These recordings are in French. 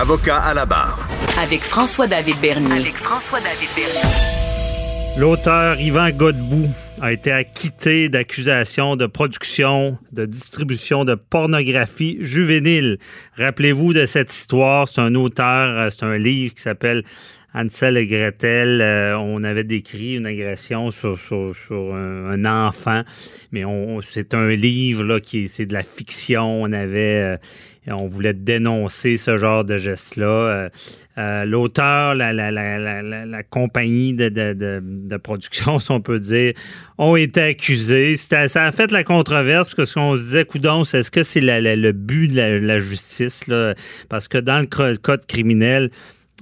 Avocat à la barre. Avec François-David Bernier. Avec François-David Bernier. L'auteur Yvan Godbout a été acquitté d'accusations de production, de distribution de pornographie juvénile. Rappelez-vous de cette histoire. C'est un auteur, euh, c'est un livre qui s'appelle Ansel et Gretel, euh, on avait décrit une agression sur, un, enfant, mais c'est un livre là qui c'est de la fiction. On avait, euh, on voulait dénoncer ce genre de geste-là. Euh, l'auteur, la, la, la, compagnie de, production, si on peut dire, ont été accusés. ça a fait la controverse parce qu'on se disait, coudon, est-ce que c'est le but de la, justice? Parce que dans le code criminel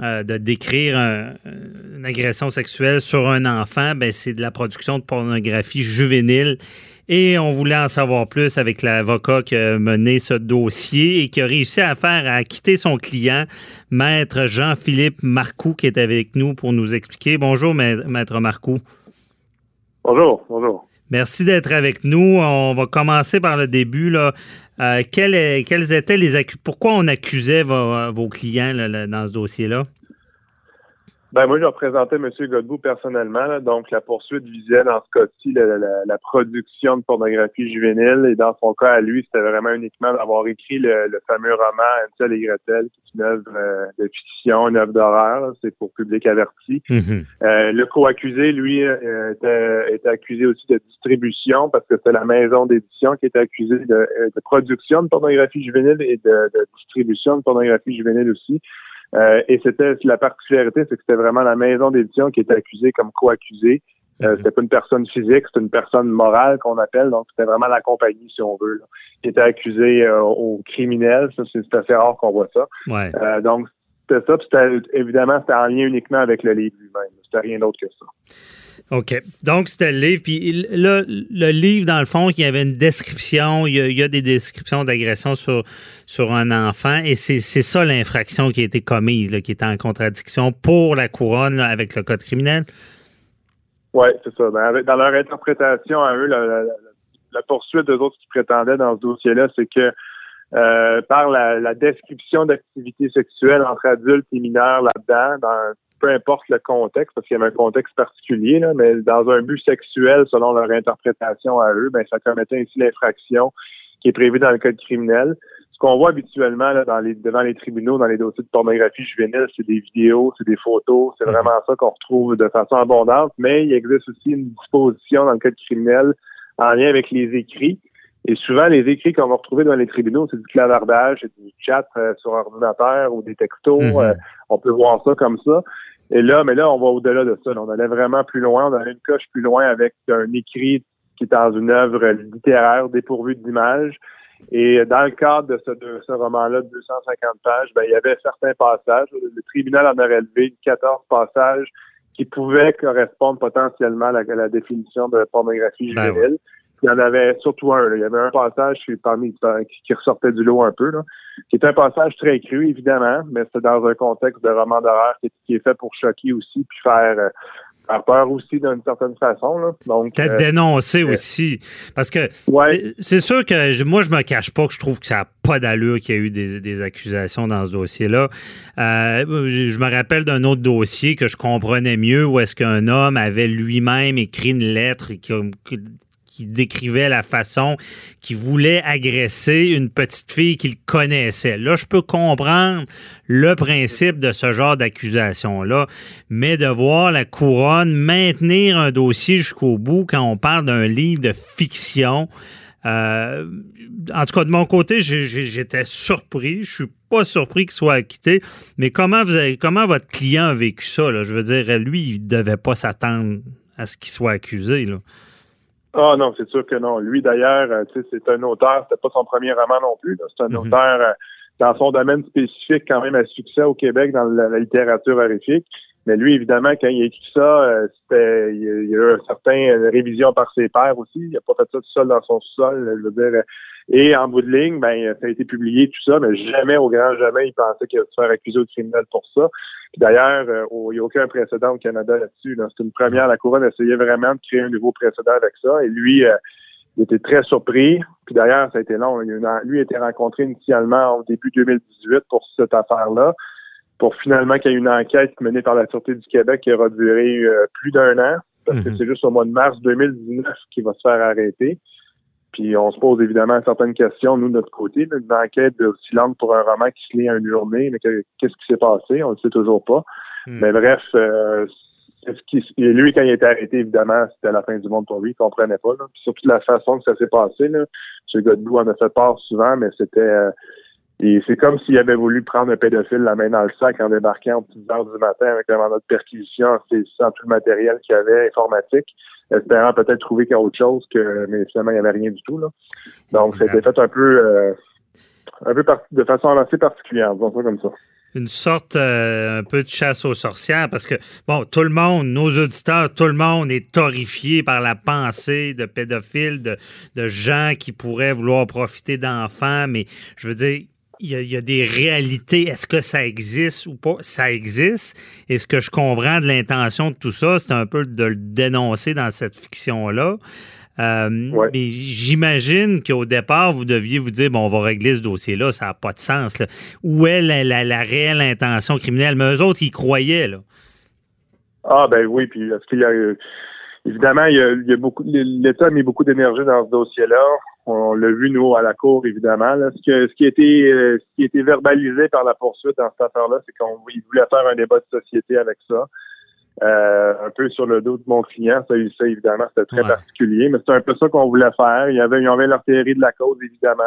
euh, de décrire une agression sexuelle sur un enfant, ben, c'est de la production de pornographie juvénile. Et on voulait en savoir plus avec l'avocat qui a mené ce dossier et qui a réussi à faire à acquitter son client, maître Jean-Philippe Marcoux, qui est avec nous pour nous expliquer. Bonjour, maître Marcoux. Bonjour, bonjour. Merci d'être avec nous. On va commencer par le début. Là. Euh, quels, étaient les Pourquoi on accusait vos, clients dans ce dossier-là? Ben moi, je représentais M. Godbout personnellement. donc, la poursuite visait dans ce cas-ci la, production de pornographie juvénile. Et dans son cas, à lui, c'était vraiment uniquement d'avoir écrit le, fameux roman Ansel et Gretel, qui est une œuvre euh, de fiction, une œuvre d'horreur. C'est pour public averti. Mm-hmm. Euh, le co-accusé, lui, euh, était, accusé aussi de distribution parce que c'est la maison d'édition qui était accusée de, production de pornographie juvénile et de, de distribution de pornographie juvénile aussi. Euh, et c'était la particularité, c'est que c'était vraiment la maison d'édition qui était accusée comme co-accusée. Euh, mhm. c'était pas une personne physique, c'était une personne morale qu'on appelle, donc c'était vraiment la compagnie, si on veut, qui était accusée euh, au criminel. Ça, c'est assez rare qu'on voit ça. Ouais. Euh, donc c'était ça, puis évidemment, c'était en lien uniquement avec le livre lui-même. C'était rien d'autre que ça. OK. Donc, c'était le livre. Puis là, le livre, dans le fond, il y avait une description. Il y a, des descriptions d'agression sur, sur un enfant. Et c'est ça l'infraction qui a été commise, qui était en contradiction pour la couronne avec le code criminel. Oui, c'est ça. Ben, dans leur interprétation à eux, la, poursuite d'eux autres qui prétendaient dans ce dossier-là, c'est que euh, par la, la description d'activités sexuelles entre adultes et mineurs là-dedans, dans peu importe le contexte, parce qu'il y avait un contexte particulier, là, mais dans un but sexuel, selon leur interprétation à eux, ben, ça commettait ainsi l'infraction qui est prévue dans le code criminel. Ce qu'on voit habituellement là, dans les, devant les tribunaux, dans les dossiers de pornographie juvénile, c'est des vidéos, c'est des photos, c'est mhm. vraiment ça qu'on retrouve de façon abondante, mais il existe aussi une disposition dans le code criminel en lien avec les écrits. Et souvent, les écrits qu'on va retrouver dans les tribunaux, c'est du clavardage, c'est du chat euh, sur ordinateur ou des textos. Mhm. Euh, on peut voir ça comme ça. Et là, mais là, on va au-delà de ça. On allait vraiment plus loin. On allait une coche plus loin avec un écrit qui est dans une œuvre littéraire dépourvue d'images. Et dans le cadre de ce, de ce roman-là de 250 pages, ben, il y avait certains passages. Le tribunal en a relevé 14 passages qui pouvaient correspondre potentiellement à la, définition de pornographie ben juvénile. Il y en avait surtout un. Il y avait un passage qui, parmi, qui ressortait du lot un peu, là, qui est un passage très cru, évidemment, mais c'est dans un contexte de roman d'horreur qui, est fait pour choquer aussi, puis faire, euh, faire peur aussi d'une certaine façon. Là. Donc Peut-être euh, dénoncer euh, aussi. Parce que c'est sûr que moi, je me cache pas que je trouve que ça n'a pas d'allure qu'il y a eu des, accusations dans ce dossier-là. je, me rappelle d'un autre dossier que je comprenais mieux où est-ce qu'un homme avait lui-même écrit une lettre qui, qui décrivait la façon qu'il voulait agresser une petite fille qu'il connaissait. Là, je peux comprendre le principe de ce genre d'accusation-là, mais de voir la couronne maintenir un dossier jusqu'au bout quand on parle d'un livre de fiction, euh, en tout cas, de mon côté, j'étais surpris. Je suis pas surpris qu'il soit acquitté. Mais comment vous avez, comment votre client a vécu ça? Je veux dire, lui, il devait pas s'attendre à ce qu'il soit accusé. Ah non, c'est sûr que non. Lui d'ailleurs, euh, c'est un auteur, c'était pas son premier roman non plus. C'est un mm-hmm. auteur euh, dans son domaine spécifique quand même à succès au Québec dans la, littérature horrifique. Mais lui, évidemment, quand il a écrit ça, euh, c'était il, y a eu un certain révision par ses pairs aussi. Il n'a pas fait ça tout seul dans son sol. Je veux dire, et en bout de ligne, ben, ça a été publié, tout ça, mais jamais, au grand jamais, il pensait qu'il allait se faire accuser au criminel pour ça. D'ailleurs, euh, il n'y a aucun précédent au Canada là-dessus. C'est une première. La Couronne essayait vraiment de créer un nouveau précédent avec ça. Et lui, euh, il était très surpris. Puis d'ailleurs, ça a été long. lui a été rencontré initialement au début 2018 pour cette affaire-là, pour finalement qu'il y ait une enquête menée par la Sûreté du Québec qui aura duré euh, plus d'un an, parce que mhm. c'est juste au mois de mars 2019 qu'il va se faire arrêter. Puis on se pose évidemment certaines questions, nous, de notre côté. Une enquête aussi longue pour un roman qui se lit en une journée, mais qu'est-ce qui s'est passé? On ne le sait toujours pas. Hmm. Mais bref, euh, ce qui, lui, quand il a été arrêté, évidemment, c'était la fin du monde pour lui. Il comprenait pas. Là. Puis surtout la façon que ça s'est passé. Là. M. Godbout en a fait part souvent, mais c'était... Euh, et c'est comme s'il avait voulu prendre un pédophile la main dans le sac en débarquant aux petites heures du matin avec un mandat de perquisition, en saisissant tout le matériel qu'il y avait informatique espérant peut-être trouver quelque autre chose que mais finalement il n'y avait rien du tout là. Donc c'était fait un peu euh, un peu de façon assez particulière, disons ça comme ça. Une sorte euh, un peu de chasse aux sorcières parce que bon, tout le monde, nos auditeurs, tout le monde est horrifié par la pensée de pédophiles, de gens qui pourraient vouloir profiter d'enfants, mais je veux dire, il y, a, des réalités. Est-ce que ça existe ou pas? Ça existe. Et ce que je comprends de l'intention de tout ça, c'est un peu de le dénoncer dans cette fiction-là. Euh, mais j'imagine qu'au départ, vous deviez vous dire, bon, on va régler ce dossier-là, ça n'a pas de sens. Où est la, réelle intention criminelle? Mais eux autres, ils croyaient. Là. Ah, ben oui, puis est-ce qu'il y a... Évidemment, il y a, il y a beaucoup, l'État a mis beaucoup d'énergie dans ce dossier-là. On l'a vu, nous, à la cour, évidemment. Ce, que, ce, qui a été, euh, ce qui a été verbalisé par la poursuite dans cette affaire-là, c'est qu'on voulait faire un débat de société avec ça. Euh, un peu sur le dos de mon client, ça, ça évidemment, c'était très particulier, mais c'est un peu ça qu'on voulait faire. Il y avait, il y avait leur théorie de la cause, évidemment,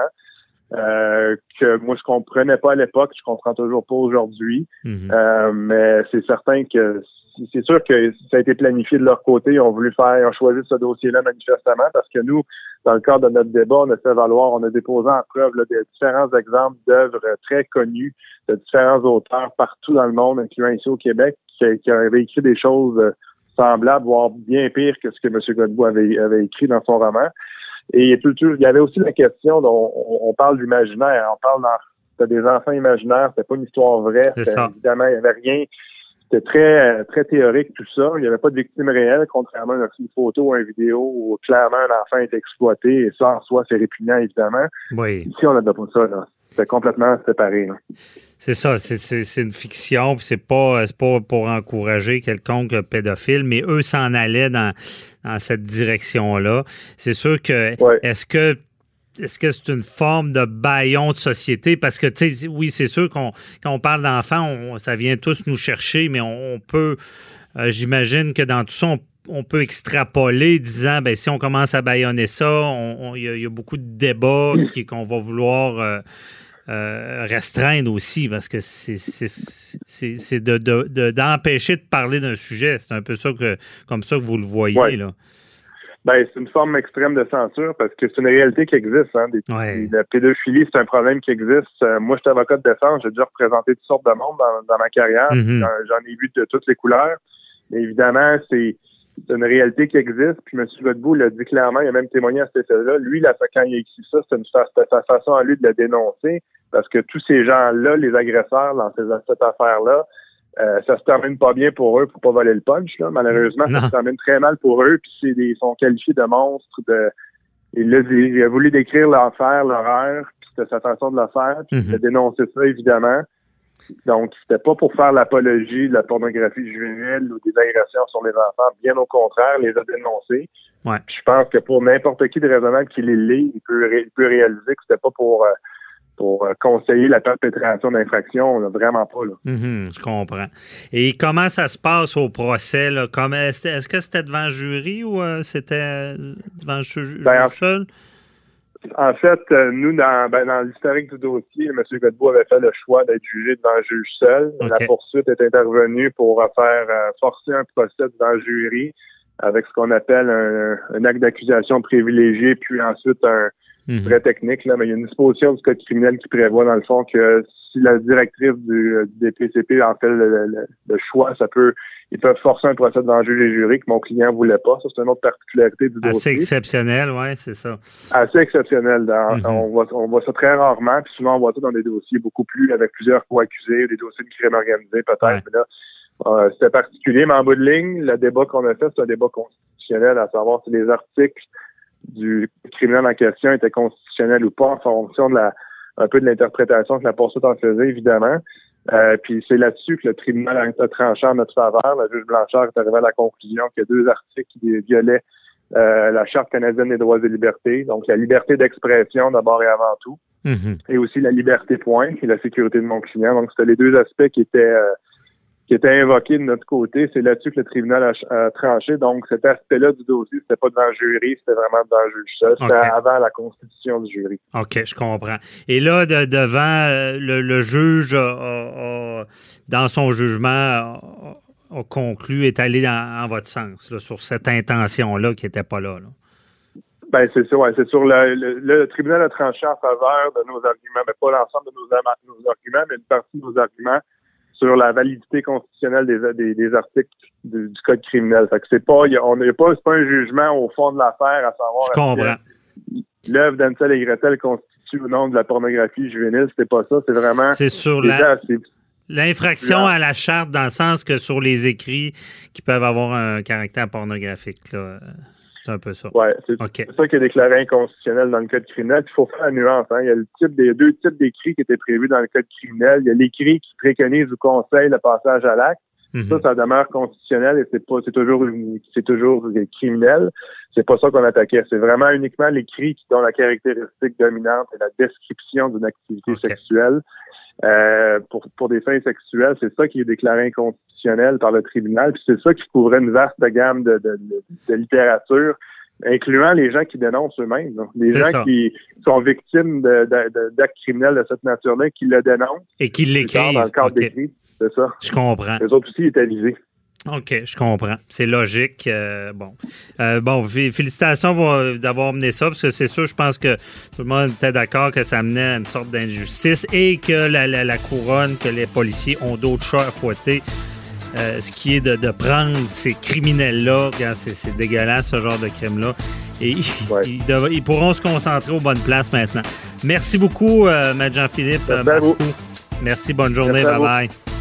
euh, que moi je comprenais pas à l'époque, je comprends toujours pas aujourd'hui. Mm-hmm. mais c'est certain que c'est sûr que ça a été planifié de leur côté. Ils ont voulu faire, ils ont choisi ce dossier-là manifestement parce que nous, dans le cadre de notre débat, on a fait valoir, on a déposé en preuve là, des différents exemples d'œuvres très connues de différents auteurs partout dans le monde, incluant ici au Québec, qui, qui avaient écrit des choses euh, semblables, voire bien pires que ce que M. Godbout avait, avait écrit dans son roman. Et il y avait aussi la question dont on, parle d'imaginaire, on parle dans des enfants imaginaires, c'est pas une histoire vraie, évidemment, il n'y avait rien c'était très, très théorique tout ça. Il n'y avait pas de victime réelle, contrairement à une photo ou une vidéo où clairement un enfant est exploité et ça en soi c'est répugnant évidemment. Oui. Ici on n'a pas ça là. C'est complètement séparé. C'est ça, c'est une fiction, puis c'est pas, pas pour encourager quelconque pédophile, mais eux s'en allaient dans, dans cette direction-là. C'est sûr que est-ce que est-ce que c'est une forme de baillon de société? Parce que, tu sais, oui, c'est sûr qu'on quand on parle d'enfants, ça vient tous nous chercher, mais on, peut, euh, j'imagine que dans tout ça, on, peut extrapoler, disant, ben si on commence à baillonner ça, il y, a beaucoup de débats qu'on va vouloir euh, euh, restreindre aussi, parce que c'est d'empêcher de, de, parler d'un sujet. C'est un peu ça que, comme ça que vous le voyez, là. Ben, c'est une forme extrême de censure parce que c'est une réalité qui existe. Hein, La pédophilie, c'est un problème qui existe. Euh, moi, je suis avocat de défense. J'ai déjà représenté toutes sortes de monde dans, ma carrière. Mm-hmm. J'en ai vu de toutes les couleurs. Mais évidemment, c'est une réalité qui existe. Puis M. Godbout l'a dit clairement, il a même témoigné à cet effet-là. Lui, là, quand il a écrit ça, c'était sa façon à lui de le dénoncer parce que tous ces gens-là, les agresseurs dans cette affaire-là, euh, ça se termine pas bien pour eux pour pas voler le punch. Là. Malheureusement, ça se termine très mal pour eux. Puis c'est des, ils sont qualifiés de monstres. De, il, a, il a voulu décrire l'enfer, l'horreur, puis c'était sa façon de le faire. Puis il a mhm. dénoncé ça, évidemment. Donc, c'était pas pour faire l'apologie de la pornographie juvénile ou des agressions sur les enfants. Bien au contraire, les a dénoncés. Ouais. je pense que pour n'importe qui de raisonnable qui les lit, il peut, il peut réaliser que c'était pas pour... Euh, pour euh, conseiller la perpétration d'infraction, vraiment pas. Là. Mm-hmm, je comprends. Et comment ça se passe au procès? Là? est-ce, que c'était devant le jury ou euh, c'était devant le juge ben, seul? En fait, euh, nous, dans, ben, dans l'historique du dossier, M. Godbout avait fait le choix d'être jugé devant le juge seul. La poursuite est intervenue pour faire forcer un procès devant le jury avec ce qu'on appelle un, un acte d'accusation privilégié, puis ensuite un, Mhm. très technique, là, mais il y a une disposition du code criminel qui prévoit, dans le fond, que si la directrice du, euh, du DPCP en fait le, le- le choix, ça peut, ils peuvent forcer un procès devant juge et jury que mon client voulait pas. Ça, c'est une autre particularité du Assez dossier. exceptionnel, oui, c'est ça. Assez exceptionnel. Dans- Mhm. on, voit, on voit ça très rarement, puis souvent on voit ça dans des dossiers beaucoup plus avec plusieurs co-accusés, des dossiers de crime organisé peut-être. Ouais. Mais là, euh, c'était particulier, mais en bout de ligne, le débat qu'on a fait, c'est un débat constitutionnel, à savoir si les articles du criminel en question étaient constitutionnels ou pas en fonction de la un peu de l'interprétation que la poursuite en faisait, évidemment. Euh, puis c'est là-dessus que le tribunal a tranché en notre faveur. Le juge Blanchard est arrivé à la conclusion que deux articles qui violaient euh, la Charte canadienne des droits et libertés, donc la liberté d'expression d'abord et avant tout, Mhm. et aussi la liberté point et la sécurité de mon client. Donc c'était les deux aspects qui étaient euh, qui étaient invoqués de notre côté. C'est là-dessus que le tribunal a, a tranché. Donc cet aspect-là du dossier, c'était pas devant le jury, c'était vraiment devant le juge seul. C'était avant la constitution du jury. OK, je comprends. Et là, de- devant, euh, le, le juge, a- a- a- dans son jugement, a, conclu, est allé dans- en votre sens, là, sur cette intention-là qui n'était pas là. là. Ben c'est ça, ouais, c'est sur le, le, le tribunal a tranché en faveur de nos arguments, mais pas l'ensemble de nos arguments, mais une partie de nos arguments sur la validité constitutionnelle des, des, des articles du, du code criminel. Fait que c'est pas, il y a- on n'est pas, c'est pas un jugement au fond de l'affaire à savoir Je comprends. l'œuvre d'Ansel et Gretel constitue ou non de la pornographie juvénile. C'était pas ça, c'est vraiment C'est sur la- l'infraction à la charte, dans le sens que sur les écrits qui peuvent avoir un caractère pornographique. là. C'est un peu ça. Ouais, c'est ça qui est déclaré inconstitutionnel dans le code criminel. Il faut faire la nuance. Hein. Il y a le type des deux types d'écrits qui étaient prévus dans le code criminel. Il y a l'écrit qui préconise ou conseille le passage à l'acte. Mhm. Ça, ça demeure constitutionnel et c'est pas, c'est toujours, c'est toujours criminel. C'est pas ça qu'on attaquait. C'est vraiment uniquement l'écrit qui dont la caractéristique dominante est la description d'une activité sexuelle. Euh, pour, pour des fins sexuelles, c'est ça qui est déclaré inconstitutionnel par le tribunal. Puis c'est ça qui couvrait une vaste gamme de, de, de- de littérature, incluant les gens qui dénoncent eux-mêmes. Les gens ça. qui sont victimes d'actes criminels de cette nature-là, qui le dénoncent Et qui l'écrivent. dans le cadre d'écrit. C'est ça. Je comprends. Les autres aussi étaient visés. OK, je comprends. C'est logique. euh, bon. Euh, bon, fé- félicitations euh, d'avoir mené ça, parce que c'est sûr, je pense que tout le monde était d'accord que ça amenait à une sorte d'injustice et que la, la- la couronne, que les policiers ont d'autres chats à fouetter. Euh, ce qui est de, de prendre ces criminels-là, c'est, dégueulasse ce genre de crime-là, et ils, Ouais. ils dev- ils pourront se concentrer aux bonnes places maintenant. Merci beaucoup, Maître Jean-Philippe. Merci. Merci, bonne journée, Merci vous. bye-bye.